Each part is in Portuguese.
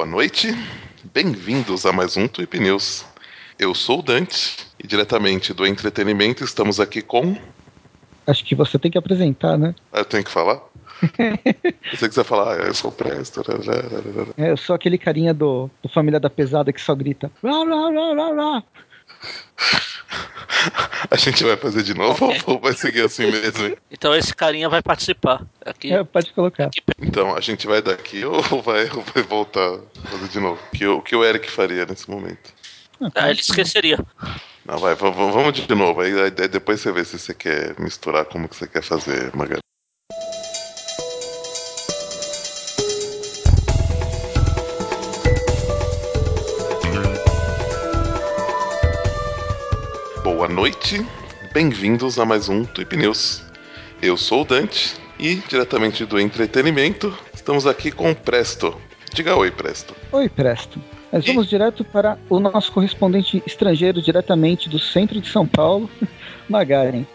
Boa noite, bem-vindos a mais um Tweep News. Eu sou o Dante e diretamente do entretenimento estamos aqui com. Acho que você tem que apresentar, né? Ah, eu tenho que falar? Você quiser falar, ah, eu sou o Presto. É, eu sou aquele carinha do, do Família da Pesada que só grita. Rá, rá, rá, rá, rá. A gente vai fazer de novo ou vai seguir assim mesmo? hein? Então esse carinha vai participar. Aqui, É, pode colocar. aqui Então, a gente vai daqui ou vai, ou vai voltar a fazer de novo? O que, o que o Eric faria nesse momento? ah, ele esqueceria. Não, vai, vamos de novo. Aí, aí depois você vê se você quer misturar como que você quer fazer, Magali. Noite, bem-vindos a mais um Tweep News. Eu sou o Dante e, diretamente do entretenimento, estamos aqui com o Presto. Diga oi, Presto. Oi, Presto. Nós vamos direto para o nosso correspondente estrangeiro, diretamente do centro de São Paulo, Magaren.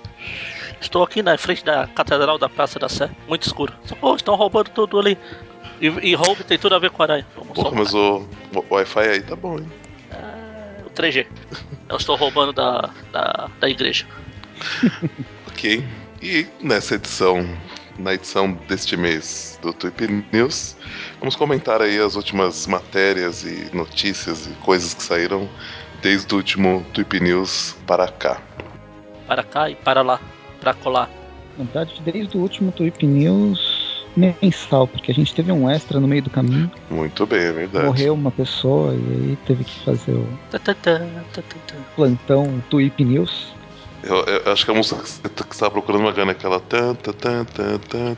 Estou aqui na frente da Catedral da Praça da Sé, muito escuro. Pô, estão roubando tudo ali. E, e roubo tem tudo a ver com a aranha. Vamos só mas o, o Wi-Fi aí tá bom, hein? O 3G. Eu estou roubando da, da, da igreja. Ok. E nessa edição, na edição deste mês do Tweep News, vamos comentar aí as últimas matérias e notícias e coisas que saíram desde o último Tweep News para cá. Para cá e para lá. Para colar. Na verdade, desde o último Tweep News mensal, porque a gente teve um extra no meio do caminho. Muito bem, é verdade. Morreu uma pessoa e aí teve que fazer o Tá, tá, tá, plantão Tweep News. Eu, eu acho que a música que você estava procurando uma gana é aquela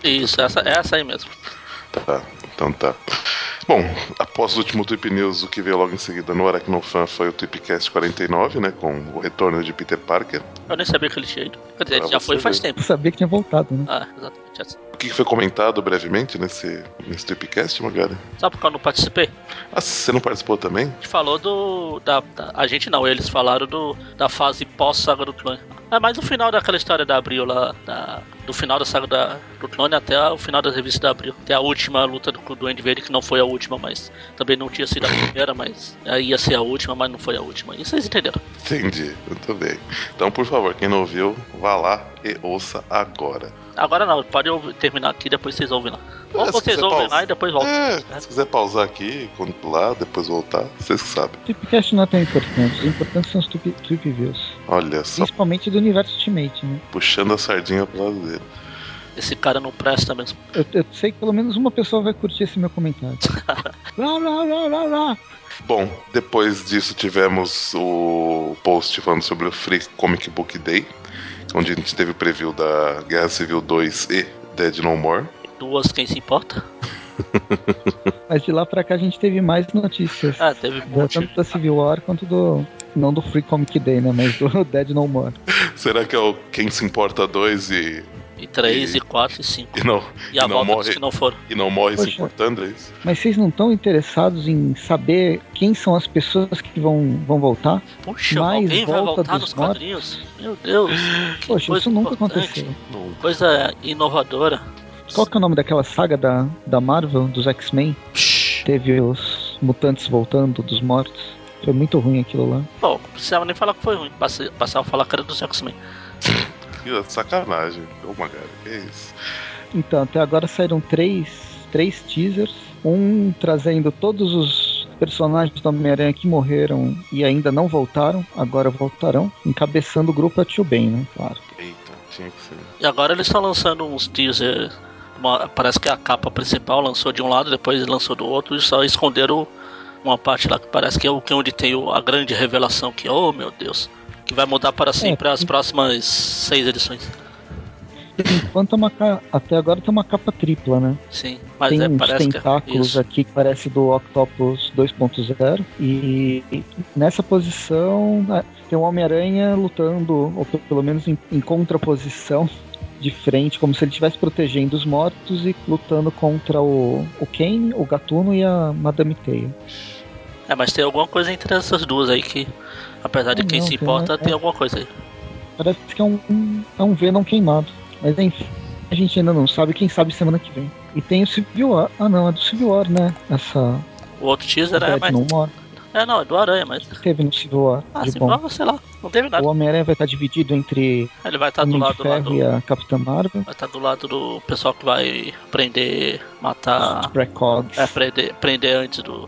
Isso, essa, essa aí mesmo. Tá, então tá. Bom, após o último Tweep News, o que veio logo em seguida no Aracnofan foi o Tweepcast 49, né? Com o retorno de Peter Parker. Eu nem sabia que ele tinha ido. Quer dizer, ele já foi faz ver. tempo. Eu sabia que tinha voltado, né? Ah, exatamente. O que foi comentado brevemente nesse, nesse Tweepcast, Magari? Sabe por que eu não participei? Ah, você não participou também? A gente falou do. Da, da- a gente não, eles falaram do, da fase pós-saga do clone. É mais no final daquela história da Abril lá. Da, do final da saga da, do clone até o final da revista da Abril. Até a última luta do Duende Verde, que não foi a última, mas também não tinha sido a primeira, mas ia ser a última, mas não foi a última. Isso vocês entenderam. Entendi, muito bem. Então, por favor, quem não ouviu, vá lá e ouça agora. Agora não, pode terminar aqui, depois vocês ouvem lá. É, Ou se vocês ouvem pausa- lá e depois voltam. É, se quiser pausar aqui, quando lá, depois voltar, vocês que sabem. Tweepcast não é tão importante. O importante são os tweep Views. Olha só, Principalmente do universo Ultimate, né? puxando a sardinha pro lado dele. Esse cara não presta mesmo. Eu, eu sei que pelo menos uma pessoa vai curtir esse meu comentário. lá, lá, lá, lá, lá. Bom, depois disso tivemos o post falando sobre o Free Comic Book Day, onde a gente teve o preview da Guerra Civil 2 e Dead No More. Duas, quem se importa? Mas de lá pra cá a gente teve mais notícias. Ah, teve um tanto da Civil War quanto do. Não do Free Comic Day, né? Mas do Dead No More. Será que é o Quem Se Importa 2 e, E três, E- e quatro, e cinco. e, não, E a e não volta morre, que não foram. e não morre se Poxa. importando? É isso? Mas vocês não estão interessados em saber quem são as pessoas que vão, vão voltar? Puxa, Mais alguém vai volta voltar dos nos mortos? quadrinhos? Meu Deus. Que Poxa, coisa isso nunca importante. aconteceu. Coisa inovadora. Qual que é o nome daquela saga da, da Marvel, dos X-Men? Psh. Teve os mutantes voltando dos mortos. Foi muito ruim aquilo lá. Bom, não precisava nem falar que foi ruim. Passava a falar que era dos X-Men. Que sacanagem. Ô, Magari, que isso? Então, até agora saíram três, três teasers. Um trazendo todos os personagens do Homem-Aranha que morreram e ainda não voltaram, agora voltarão. Encabeçando o grupo é Tio Ben, né? Claro. Eita, tinha que ser. E agora eles estão lançando uns teaser. uma- parece que a capa principal lançou de um lado, depois lançou do outro e só esconderam uma parte lá que parece que é o que é onde tem a grande revelação que, oh meu Deus, que vai mudar para sempre as próximas seis edições. Enquanto é uma ca- até agora tem uma capa tripla, né? Sim, mas tem é, uns que tentáculos isso. aqui que parece do Octopus 2.0 e nessa posição ah, tem o Homem-Aranha lutando, ou pe- pelo menos em, em contraposição de frente, como se ele estivesse protegendo os mortos e lutando contra o, o Kane, o Gatuno e a Madame Teia. É, mas tem alguma coisa entre essas duas aí que, apesar de Ah, quem não, se importa, é- tem alguma coisa aí. Parece que é um, um, é um Venom queimado. Mas enfim, a gente ainda não sabe, quem sabe semana que vem. E tem o Civil War. Ah não, é do Civil War, né? Essa, O outro teaser é mais. Não. É, não, é do Aranha, mas. Teve no Civil War. Ah, de bom. prova, sei lá. Não teve nada. O Homem-Aranha vai estar dividido entre Ele vai estar do lado do. e a Capitã Marvel. Vai estar do lado do pessoal que vai prender, matar. Precogs. É, prender, prender antes do.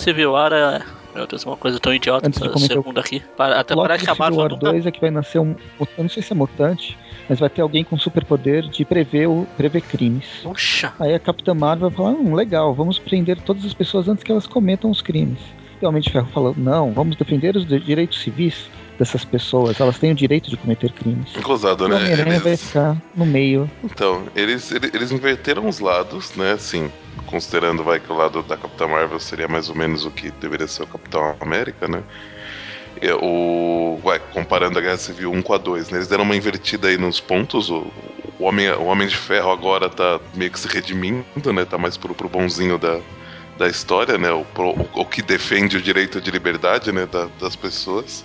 Civil War é. Meu Deus, uma coisa tão idiota Antes de essa segunda aqui. Pa- Até O plot parece do que a Civil War nunca. 2 é que vai nascer um. Eu não sei se é mutante, mas vai ter alguém com superpoder de prever, o, prever crimes. Puxa! Aí a Capitã Marvel vai falar: hum, legal, vamos prender todas as pessoas antes que elas cometam os crimes. E o Homem de Ferro falou: não, vamos defender os direitos civis dessas pessoas, elas têm o direito de cometer crimes. Inclusado, E o né? Homem-Aranha vai Eles, ficar no meio. então, eles, eles, eles inverteram os lados, né? Assim, considerando vai que o lado da Capitã Marvel seria mais ou menos o que deveria ser o Capitão América, né? O, vai, comparando a Guerra Civil 1 com a 2, né? Eles deram uma invertida aí nos pontos. O, o, Homem, o Homem de Ferro agora tá meio que se redimindo, né? Tá mais pro, pro bonzinho da, da história, né? O, pro- o, o que defende o direito de liberdade, né? da- das pessoas.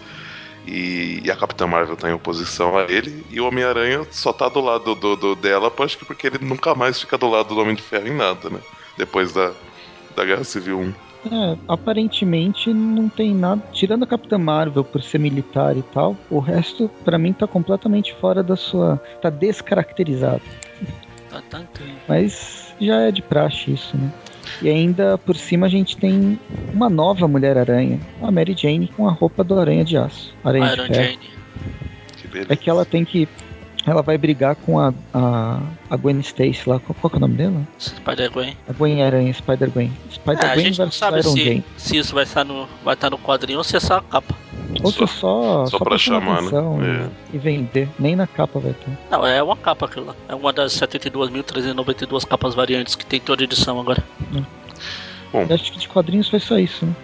E, e a Capitã Marvel tá em oposição a ele. E o Homem-Aranha só tá do lado do, do- dela, acho que porque ele nunca mais fica do lado do Homem de Ferro em nada, né? Depois da, da Guerra Civil 1. É, aparentemente não tem nada. Tirando a Capitã Marvel por ser militar e tal, o resto, pra mim, tá completamente fora da sua. tá descaracterizado. Tá, tá, tá. Mas já é de praxe isso, né? E ainda por cima a gente tem uma nova Mulher-Aranha, a Mary Jane com a roupa do Aranha de Aço. Aranha Iron de Ferro. Jane. Que beleza. É que ela tem que. Ela vai brigar com a, a, a Gwen Stacy lá. Qual, qual que é o nome dela? Spider-Gwen. A Gwen Aranha, Spider-Gwen. É, a Spider-Gwen gente não sabe Iron se, Jane. se isso vai estar no, vai estar no quadrinho ou se é só a capa. Ou se é só, só pra pra chamar né? atenção É. e, vender. Nem na capa vai ter. Não, é uma capa aquilo lá. É uma das 72.392 capas variantes que tem toda edição agora. Bom, Eu acho que de quadrinhos foi só isso, né?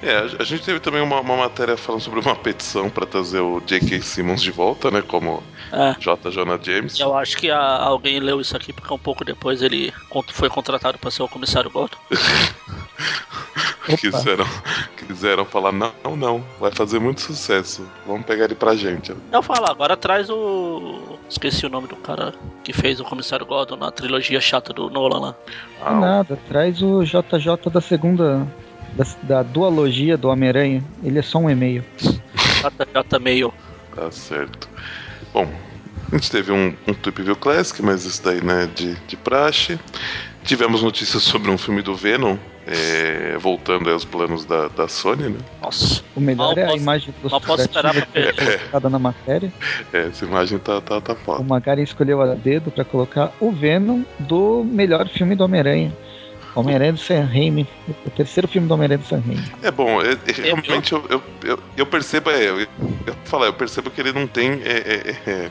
é, a, gente teve também uma, uma matéria falando sobre uma petição pra trazer o J.K. Simmons de volta, né? Como É. J. Jonah James. Eu acho que a- alguém leu isso aqui porque um pouco depois ele foi contratado para ser o comissário Gordon. Quiseram, quiseram falar, não, não, vai fazer muito sucesso. Vamos pegar ele pra gente. Eu falo, agora traz o. Esqueci o nome do cara que fez o comissário Gordon na trilogia chata do Nolan lá. É nada, traz o JJ da segunda. Da, da dualogia do Homem-Aranha. Ele é só um e-mail. JJ meio. Tá certo. Bom, a gente teve um, um Tweep View Classic, mas isso daí, né, de, de praxe. Tivemos notícias sobre um filme do Venom, é, voltando aos planos da, da Sony, né? Nossa. O melhor Mal é a posso- imagem mal posso esperar colocada na matéria. É, essa imagem tá, tá, tá O foda. Magaren escolheu a dedo pra colocar o Venom do melhor filme do Homem-Aranha. Homem-Aranha do Sam Raimi. O terceiro filme do Homem-Aranha do Sam Raimi. É bom, é- é, realmente eu, eu, eu, eu percebo, é, eu, eu, eu falar, eu percebo que ele não tem é, é, é,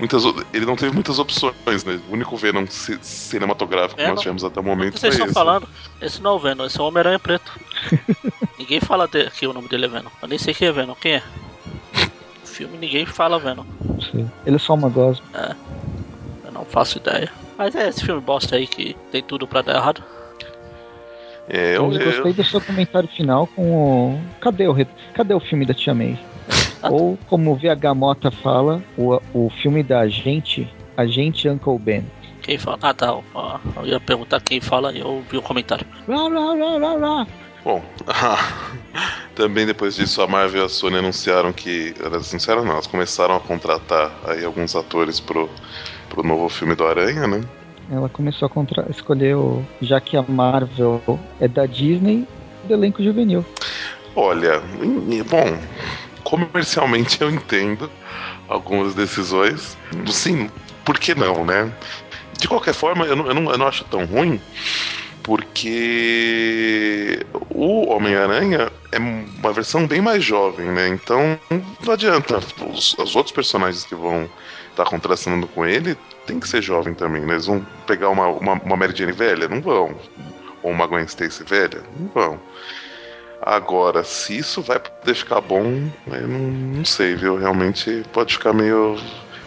muitas, ele não teve muitas opções, né? O único Venom ci- cinematográfico que É, nós não- tivemos até o O momento que vocês foi estão esse. falando? Esse não é o Venom, esse é o Homem-Aranha Preto. ninguém fala de, que o nome dele é Venom. Eu nem sei quem é Venom. Quem é? No filme ninguém fala Venom. Sei. Ele é só uma gosma. Eu não faço ideia. Mas é esse filme bosta aí que tem tudo pra dar errado. É, eu, Eu gostei eu, do seu comentário final com o. Cadê o, re- Cadê o filme da Tia May? Ou, como o VH Mota fala, o, o filme da Agente, Agente Uncle Ben. Quem fala? Ah tá. ó, eu ia perguntar quem fala e eu ouvi o comentário. Lá, lá, lá, lá, lá. Bom, também depois disso a Marvel e a Sony anunciaram que. Elas anunciaram não, elas começaram a contratar aí alguns atores pro, pro novo filme do Aranha, né? Ela começou a contra... escolher o. Já que a Marvel é da Disney, do elenco juvenil. Olha, bom, comercialmente eu entendo algumas decisões. Sim, por que não, né? De qualquer forma, eu não, eu não, eu não acho tão ruim, porque o Homem-Aranha é uma versão bem mais jovem, né? Então não adianta. Os, os outros personagens que vão estar contrastando com ele tem que ser jovem também, né? Eles vão pegar uma, uma, uma Mary Jane velha? Não vão. Ou uma Gwen Stacy velha? Não vão. Agora, se isso vai poder ficar bom, eu não, não sei, viu? Realmente pode ficar meio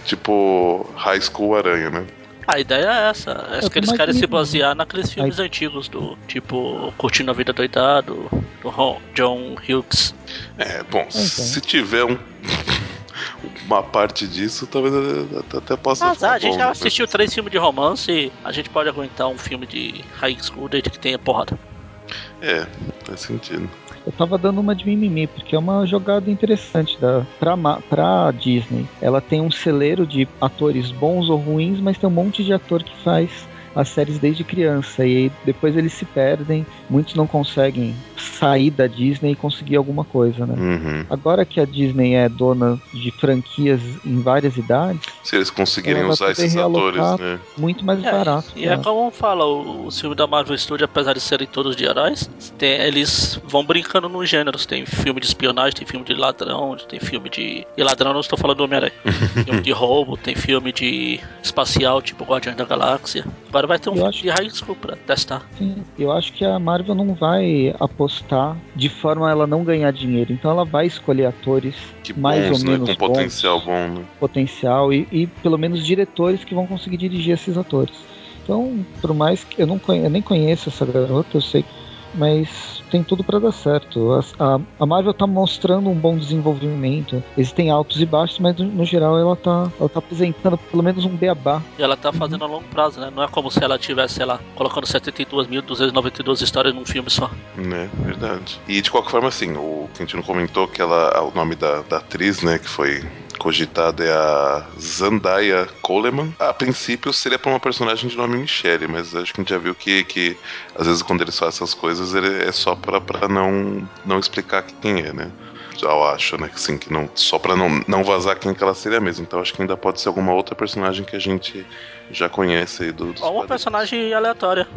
tipo High School Aranha, né? A ideia é essa. É Eu que eles querem se basear naqueles filmes antigos do tipo Curtindo a Vida Doidado, do Ron- John Hughes. É, bom, então. se tiver um, uma parte disso, talvez até- até possa Mas ficar ah, a gente bom, já assistiu três filmes de romance, a gente pode aguentar um filme de high school desde que tenha porrada. É, faz sentido. Eu tava dando uma de mimimi, porque é uma jogada interessante da, pra, pra Disney. Ela tem um celeiro de atores bons ou ruins, mas tem um monte de ator que faz as séries desde criança e depois eles se perdem, muitos não conseguem sair da Disney e conseguir alguma coisa, né? Uhum. Agora que a Disney é dona de franquias em várias idades, se eles conseguirem usar esses atores, né? Muito mais é, barato. E é, é como fala, o, o filme da Marvel Studios, apesar de serem todos de heróis, tem, eles vão brincando nos gêneros. Tem filme de espionagem, tem filme de ladrão, tem filme de. E ladrão não estou falando do Homem-Aranha. filme de roubo, tem filme de espacial, tipo Guardiões da Galáxia. Agora vai ter um eu filme acho... de high school pra testar. Sim, eu acho que a Marvel não vai apostar de forma a ela não ganhar dinheiro. Então ela vai escolher atores que mais bons, ou menos né? com bons, potencial bom, né? potencial e, e pelo menos diretores que vão conseguir dirigir esses atores. Então, por mais que eu não conhe... eu nem conheço essa garota, eu sei mas tem tudo para dar certo. A, a, Marvel tá mostrando um bom desenvolvimento. Existem altos e baixos, mas no, no, geral ela tá, ela tá apresentando pelo menos um beabá. E ela tá fazendo a longo prazo, né? Não é como se ela tivesse, sei lá, colocando 72.292 histórias num filme só. É, verdade. E de qualquer forma, assim, o Quintino comentou que ela, o nome da, da atriz, né, que foi cogitada é a Zandaya Coleman. A princípio seria para uma personagem de nome Michelle, mas acho que a gente já viu que, que às vezes quando eles fazem essas coisas ele é só para não, não explicar quem é, né? Eu acho, né? Assim, que não, só pra não, não vazar quem que ela seria mesmo. Então acho que ainda pode ser alguma outra personagem que a gente já conhece aí do. Ou uma personagem aleatória.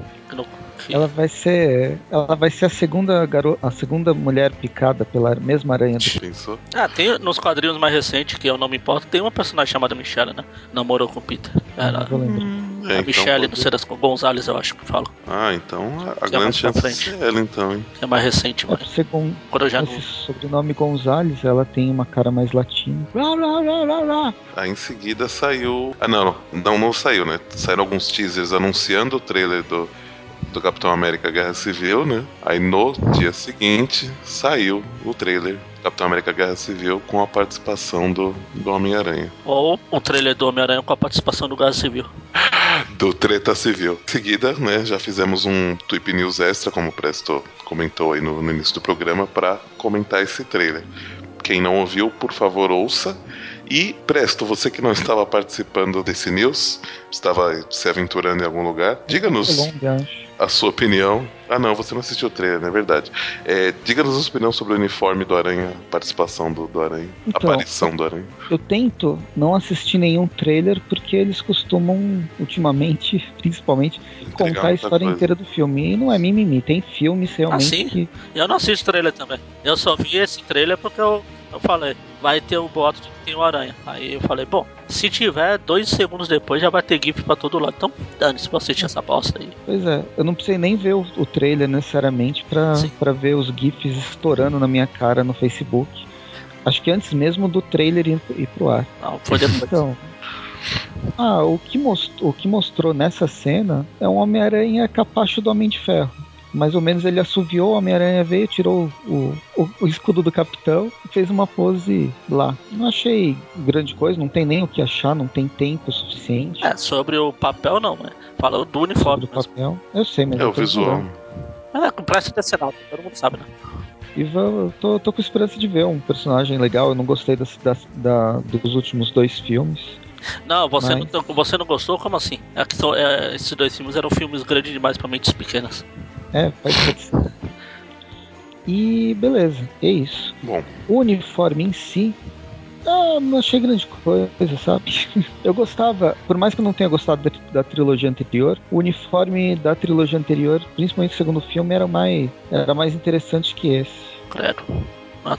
Ela vai ser. Ela vai ser a segunda garo, a segunda mulher picada pela mesma aranha do. Pensou? Ah, tem nos quadrinhos mais recentes, que eu não me importo, tem uma personagem chamada Michelle, né? Namorou com o Peter. Era. Não vou lembrar. Hum. É, a então Michelle pode... das Gonzalez, eu acho que fala. Ah, então a, a grande chance é ela, então, hein? É mais recente, é, mas. Com... Quando já esse não... sobrenome Gonzalez, ela tem uma cara mais latina. Lá, lá, lá, lá, lá. Aí em seguida saiu. Ah, não, não, não saiu, né? Saíram alguns teasers anunciando o trailer do do Capitão América Guerra Civil, né? Aí no dia seguinte saiu o trailer Capitão América Guerra Civil com a participação do, do Homem-Aranha. Ou o trailer do Homem-Aranha com a participação do Guerra Civil. do Treta Civil. Em seguida, né, já fizemos um Tweep News extra, como o Presto comentou aí no, no início do programa, para comentar esse trailer. Quem não ouviu, por favor, ouça. E, Presto, você que não estava participando desse news, estava se aventurando em algum lugar, diga-nos a sua opinião. Ah, não, você não assistiu o trailer, não é verdade. É, Diga-nos a sua opinião sobre o uniforme do Aranha, participação do, do Aranha, então, aparição do Aranha. Eu tento não assistir nenhum trailer porque eles costumam, ultimamente, principalmente, Entregar contar a história coisa. inteira do filme. E não é mimimi, tem filmes realmente. Ah, sim? Que... Eu não assisto trailer também. Eu só vi esse trailer porque eu, eu falei, vai ter o boato de que tem o Aranha. Aí eu falei, bom, se tiver, dois segundos depois já vai ter GIF pra todo lado. Então, dane-se pra assistir essa bosta aí. Pois é, eu não precisei nem ver o, o trailer necessariamente pra, pra ver os GIFs estourando na minha cara no Facebook. Acho que antes mesmo do trailer ir, ir pro ar. Não, foi depois. Então. Ah, o que, mostrou, o que mostrou nessa cena é um Homem-Aranha capacho do Homem de Ferro mais ou menos ele assoviou, o Homem-Aranha veio, tirou o, o, o, escudo do capitão e fez uma pose lá. Não achei grande coisa, não tem nem o que achar, não tem tempo suficiente. É, sobre o papel não, né? Falou do uniforme. Sobre o papel, eu sei, mas. É o visual. É, com pressa atenção, todo mundo sabe, né? E vou, tô, tô com esperança de ver um personagem legal. Eu não gostei das, das, da, dos últimos dois filmes. Não, você, mas... não, você não gostou? Como assim? É que são, é, esses dois filmes eram filmes grandes demais para mentes pequenas. É, pode ser. E beleza, é isso. Bom. O uniforme em si, ah, não achei grande coisa, sabe? Eu gostava, por mais que eu não tenha gostado da, da, trilogia anterior, o uniforme da trilogia anterior, principalmente o segundo filme, era mais, era mais interessante que esse. Credo. Ah,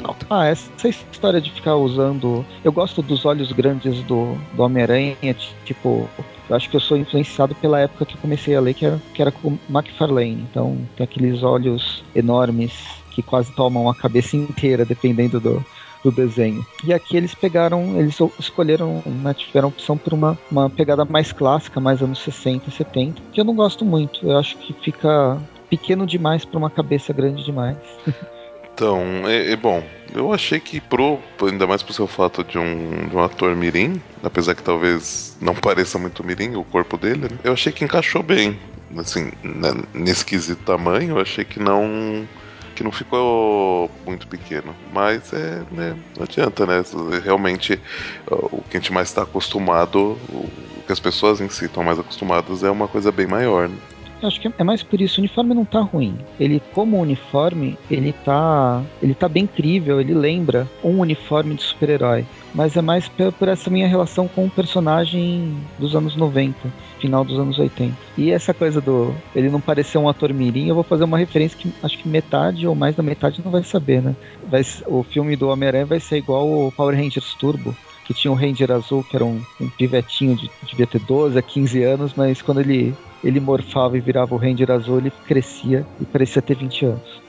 não. Ah, essa história de ficar usando. Eu gosto dos olhos grandes do, do Homem-Aranha, tipo, eu acho que eu sou influenciado pela época que eu comecei a ler, que era, que era com McFarlane. Então, tem aqueles olhos enormes que quase tomam a cabeça inteira, dependendo do, do desenho. E aqui eles pegaram, eles escolheram, né, tiveram opção por uma, uma pegada mais clássica, mais anos 60, 70, que eu não gosto muito. Eu acho que fica pequeno demais para uma cabeça grande demais. Então, é, é bom. Eu achei que pro, ainda mais pro seu fato de um, de um ator mirim, apesar que talvez não pareça muito mirim o corpo dele, né? eu achei que encaixou bem. Assim, né, nesse quesito tamanho, eu achei que não que não ficou muito pequeno. Mas é, né, não adianta, né? Realmente o que a gente mais está acostumado, o que as pessoas em si estão mais acostumadas é uma coisa bem maior. Né? Acho que é mais por isso, o uniforme não tá ruim. Ele, como uniforme, ele tá. ele tá bem incrível, ele lembra um uniforme de super-herói. Mas é mais por essa minha relação com o personagem dos anos 90, final dos anos 80. E essa coisa do ele não parecer um ator mirim, eu vou fazer uma referência que acho que metade ou mais da metade não vai saber, né? Vai, o filme do Homem-Aranha vai ser igual o Power Rangers Turbo que tinha um Ranger azul, que era um, um pivetinho, de, devia ter 12 a 15 anos, mas quando ele ele morfava e virava o Ranger azul, ele crescia e parecia ter 20 anos.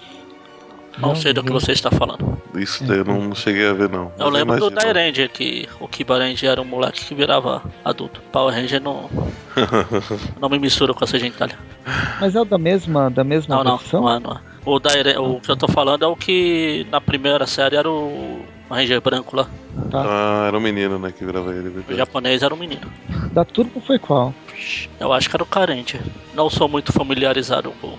Não, não sei do que você está falando. Isso daí eu não cheguei a ver, não. Eu lembro do Dai Ranger, que o Kiba Ranger era um moleque que virava adulto. Power Ranger não. não me mistura com essa gentalha. Mas é o da mesma, da mesma não, versão? Não, não é, não é. O, Dai, o que eu tô falando é o que na primeira série era o Ranger branco lá. Tá. Ah, era um menino, né, que virava ele. O japonês era um menino. Da Turbo foi qual? Eu acho que era o Carente. Não sou muito familiarizado com.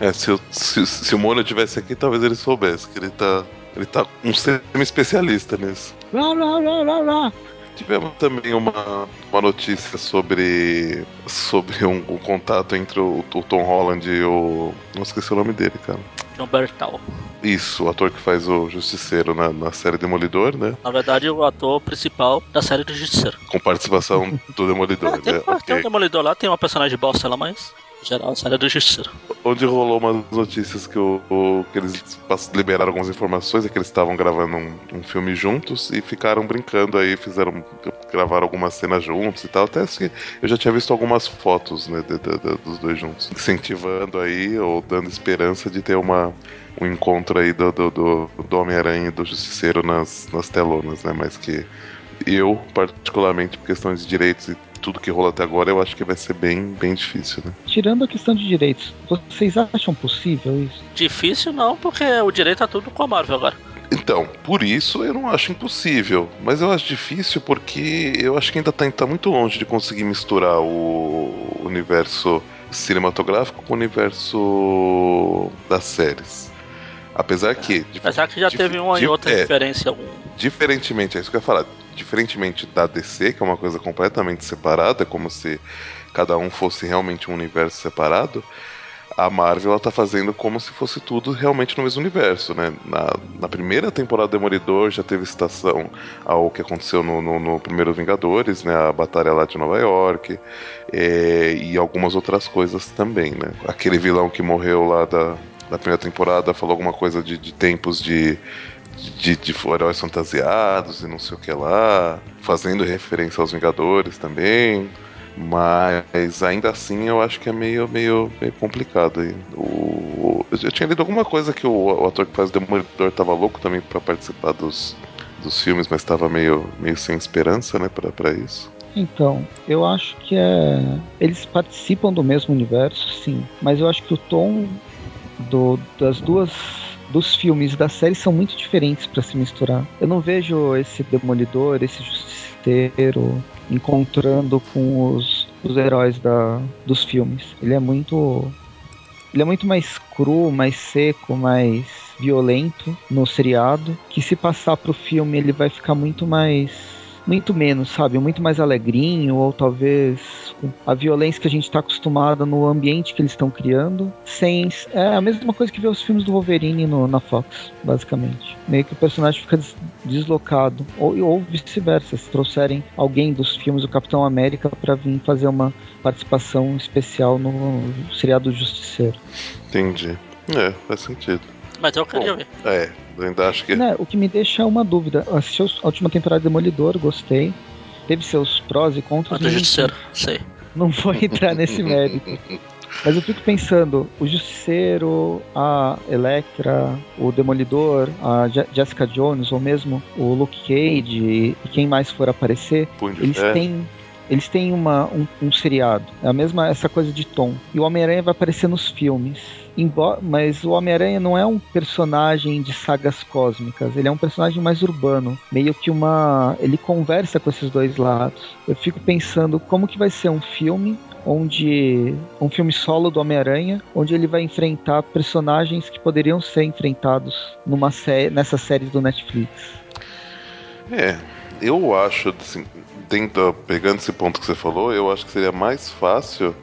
É, se, eu, se, se o Mono tivesse aqui, talvez ele soubesse que ele tá. Ele tá um semi-especialista nisso. Lá, lá, lá, lá, lá. Tivemos também uma, uma notícia sobre sobre um, um contato entre o, o, Tom Holland e o. Não esqueci o nome dele, cara. John Bertal. Isso, o ator que faz o Justiceiro na, na série Demolidor, né? Na verdade, o ator principal da série do Justiceiro. Com participação do Demolidor, é, tem, né? Tem okay. um Demolidor lá, tem uma personagem bosta lá, mas geral, a série do Justiceiro. Onde rolou umas notícias que, o, o, que eles liberaram algumas informações, é que eles estavam gravando um, um, filme juntos e ficaram brincando aí, fizeram. Gravaram algumas cenas juntos e tal. Até que eu já tinha visto algumas fotos né, de, de, de, dos dois juntos, incentivando aí, ou dando esperança de ter uma, um encontro aí do, do, do, do Homem-Aranha e do Justiceiro nas, nas telonas, né? Mas que eu, particularmente, por questões de direitos e tudo que rola até agora, eu acho que vai ser bem, bem difícil, né? Tirando a questão de direitos, vocês acham possível isso? Difícil não, porque o direito tá tudo com a Marvel agora. Então, por isso eu não acho impossível. Mas eu acho difícil porque eu acho que ainda tá, tá muito longe de conseguir misturar o universo cinematográfico com o universo das séries. Apesar que. Apesar que já teve uma e outra é, diferença. Diferentemente, é isso que eu ia falar diferentemente da DC, que é uma coisa completamente separada, como se cada um fosse realmente um universo separado, a Marvel ela tá fazendo como se fosse tudo realmente no mesmo universo, né? Na, na primeira temporada do Demolidor já teve citação ao que aconteceu no, no, no primeiro Vingadores, né? A batalha lá de Nova York é, e algumas outras coisas também, né? Aquele vilão que morreu lá da, da primeira temporada falou alguma coisa de, de tempos de de, de heróis fantasiados e não sei o que lá, fazendo referência aos Vingadores também. Mas ainda assim eu acho que é meio, meio, meio complicado aí. O, eu tinha lido alguma coisa que o, o ator que faz o Demolidor tava louco também para participar dos, dos filmes, mas estava meio, meio sem esperança, né, para isso. Então, eu acho que é. Eles participam do mesmo universo, sim. Mas eu acho que o tom do, das duas dos filmes da série são muito diferentes para se misturar. Eu não vejo esse Demolidor, esse Justiceiro encontrando com os, os heróis da, dos filmes. Ele é muito. Ele é muito mais cru, mais seco, mais violento no seriado. Que se passar pro filme ele vai ficar muito mais muito menos, sabe? Muito mais alegrinho, ou talvez a violência que a gente está acostumado no ambiente que eles estão criando, sem. É a mesma coisa que ver os filmes do Wolverine no, na Fox, basicamente. Meio que o personagem fica des deslocado, ou, ou vice-versa, se trouxerem alguém dos filmes do Capitão América para vir fazer uma participação especial no seriado Justiceiro. Entendi. É, faz sentido. Mas eu queria Bom, ver. É, ainda acho que. Né, o que me deixa uma dúvida. Eu assisti a última temporada de Demolidor, gostei. Teve seus prós e contras. Do Justiceiro, sei. Não vou entrar nesse mérito. Mas eu fico pensando, o Justiceiro, a Electra, o Demolidor, a Jessica Jones, ou mesmo o Luke Cage e quem mais for aparecer, eles têm eles têm uma, um, um seriado. É a mesma essa coisa de tom. E o Homem-Aranha vai aparecer nos filmes embora, mas o Homem-Aranha não é um personagem de sagas cósmicas, ele é um personagem mais urbano, meio que uma, ele conversa com esses dois lados. Eu fico pensando como que vai ser um filme onde um filme solo do Homem-Aranha, onde ele vai enfrentar personagens que poderiam ser enfrentados numa sé nessa série do Netflix. É, eu acho, assim, tenta, pegando esse ponto que você falou, eu acho que seria mais fácil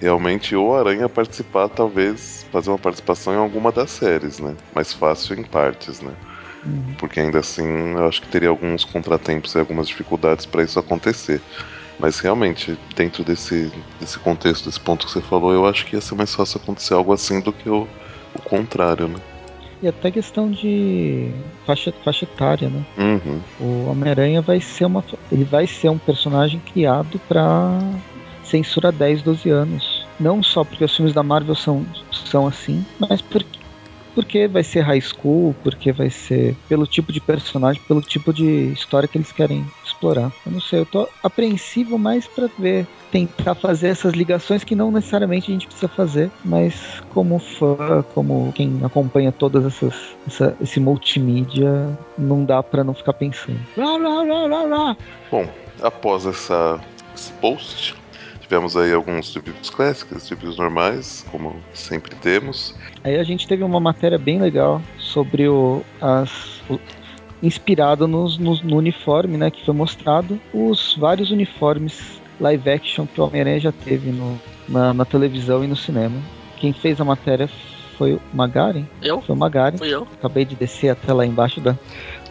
realmente o Aranha participar, talvez fazer uma participação em alguma das séries, né? Mais fácil em partes, né? Uhum. Porque ainda assim, eu acho que teria alguns contratempos e algumas dificuldades para isso acontecer. Mas realmente, dentro desse, desse contexto, desse ponto que você falou, eu acho que ia ser mais fácil acontecer algo assim do que o, o contrário, né? E até questão de faixa, faixa etária, né? Uhum. O Homem-Aranha vai ser uma. Ele vai ser um personagem criado para censura 10, 12 anos. Não só porque os filmes da Marvel são, são assim, mas porque, porque vai ser high school, porque vai ser pelo tipo de personagem, pelo tipo de história que eles querem explorar. Eu não sei, eu tô apreensivo mais para ver tentar fazer essas ligações que não necessariamente a gente precisa fazer, mas como fã, como quem acompanha todas essas essa, esse multimídia, não dá para não ficar pensando. Bom, após essa esse post, tivemos aí alguns reviews clássicos, reviews normais, como sempre temos. Aí a gente teve uma matéria bem legal sobre o as o, inspirado nos, nos, no uniforme, né, que foi mostrado os vários uniformes live action que o Homem-Aranha já teve no, na, na, televisão e no cinema. Quem fez a matéria foi o Magaren. Eu? Foi o Magaren. Fui eu. Acabei de descer até lá embaixo da,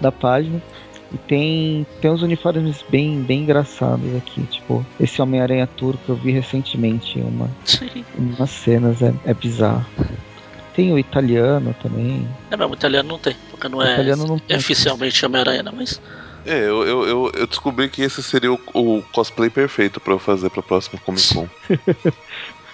da página. E tem, tem uns uniformes bem, bem engraçados aqui. Tipo, esse Homem-Aranha turco eu vi recentemente uma, umas cenas, é, é bizarro. Tem o italiano também. É mesmo, o italiano não tem, porque não o é, não é oficialmente Homem-Aranha, mas. É, eu, eu, eu, descobri que esse seria o, o cosplay perfeito para eu fazer pra próxima Comic Con.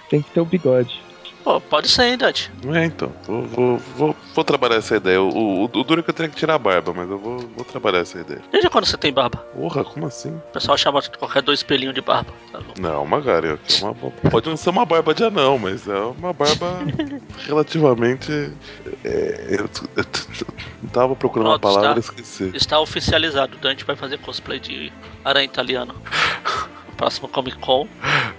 Tem que ter o bigode. Pô, pode ser, hein, Dante? É, então. Vou, vou, vou, vou, trabalhar essa ideia. O, o, o duro é que eu teria que tirar a barba, mas eu vou, vou trabalhar essa ideia. Desde quando você tem barba? Porra, como assim? O pessoal chama qualquer dois pelinhos de barba. Tá não, Magari, é uma, pode não ser uma barba de anão, mas é uma barba relativamente. É, eu, eu, eu, tava procurando Pronto, uma palavra e esqueci. Está oficializado. Dante vai fazer cosplay de aranha italiano. próximo Comic Con.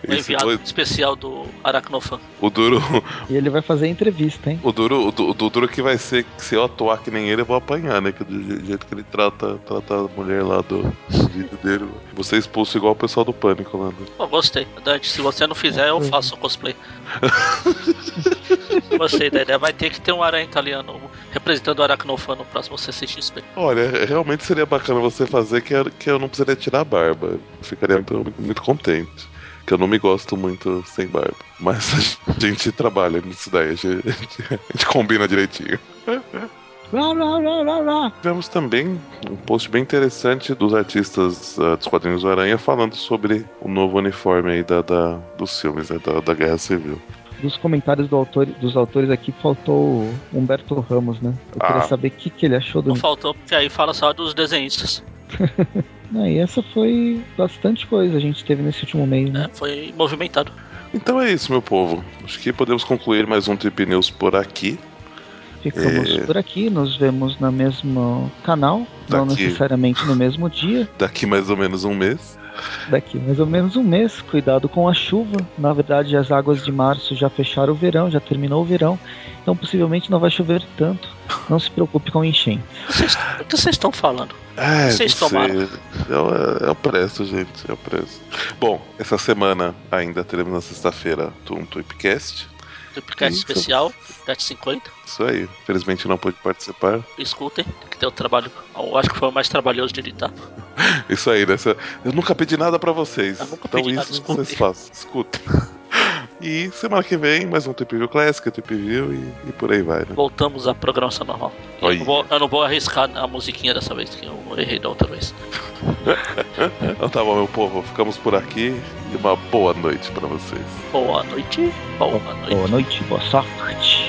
Um enviado foi... especial do Aracnofan. O Duro. E ele vai fazer entrevista, hein? O Duro, o, o, o Duro que vai ser que se eu atuar que nem ele, eu vou apanhar, né? Que do jeito que ele trata, trata a mulher lá do, do vídeo dele. Você é expulso igual o pessoal do Pânico lá. Né? Gostei. Dante, se você não fizer, eu faço o cosplay. gostei da ideia. Vai ter que ter um aranha italiano representando o Aracnofan no próximo CCXP. Olha, realmente seria bacana você fazer que, que eu não precisaria tirar a barba. Eu ficaria muito, muito contente. Que eu não me gosto muito sem barba. Mas a gente trabalha nisso daí, a gente, a gente combina direitinho. Tivemos também um post bem interessante dos artistas uh, dos quadrinhos do Aranha falando sobre o novo uniforme aí da, da dos filmes, né, da, da Guerra Civil dos comentários do autor, dos autores aqui faltou Humberto Ramos, né? Eu ah. queria saber o que, que ele achou do. Não faltou, porque aí fala só dos desenhistas. Não, e essa foi bastante coisa a gente teve nesse último mês, né? É, foi movimentado. Então é isso, meu povo. Acho que podemos concluir mais um Trip News por aqui. Ficamos é... por aqui, nos vemos no mesmo canal, Daqui... não necessariamente no mesmo dia. Daqui mais ou menos um mês daqui mais ou menos um mês. Cuidado com a chuva. Na verdade, as águas de março já fecharam o verão, já terminou o verão. Então, possivelmente não vai chover tanto. Não se preocupe com enchente. O que vocês estão falando? É, vocês tomaram? Eu, eu presto, gente. Eu presto. Bom, essa semana ainda teremos na sexta-feira um Tweepcast. Tweepcast especial, Pet 50. Isso aí. Infelizmente não pude participar. Escutem, tem que ter o trabalho. Eu acho que foi o mais trabalhoso de editar. Isso aí, né? Eu nunca pedi nada para vocês. então isso nada, vocês fazem. Escutem. E semana que vem, mais um Tip View Classic, Tip View e, e, por aí vai, né? Voltamos à programação normal. Eu não, vou, eu não, vou, arriscar a musiquinha dessa vez, que eu errei da outra vez. então tá bom, meu povo. Ficamos por aqui e uma boa noite para vocês. Boa noite. Boa noite. Boa noite, boa sorte.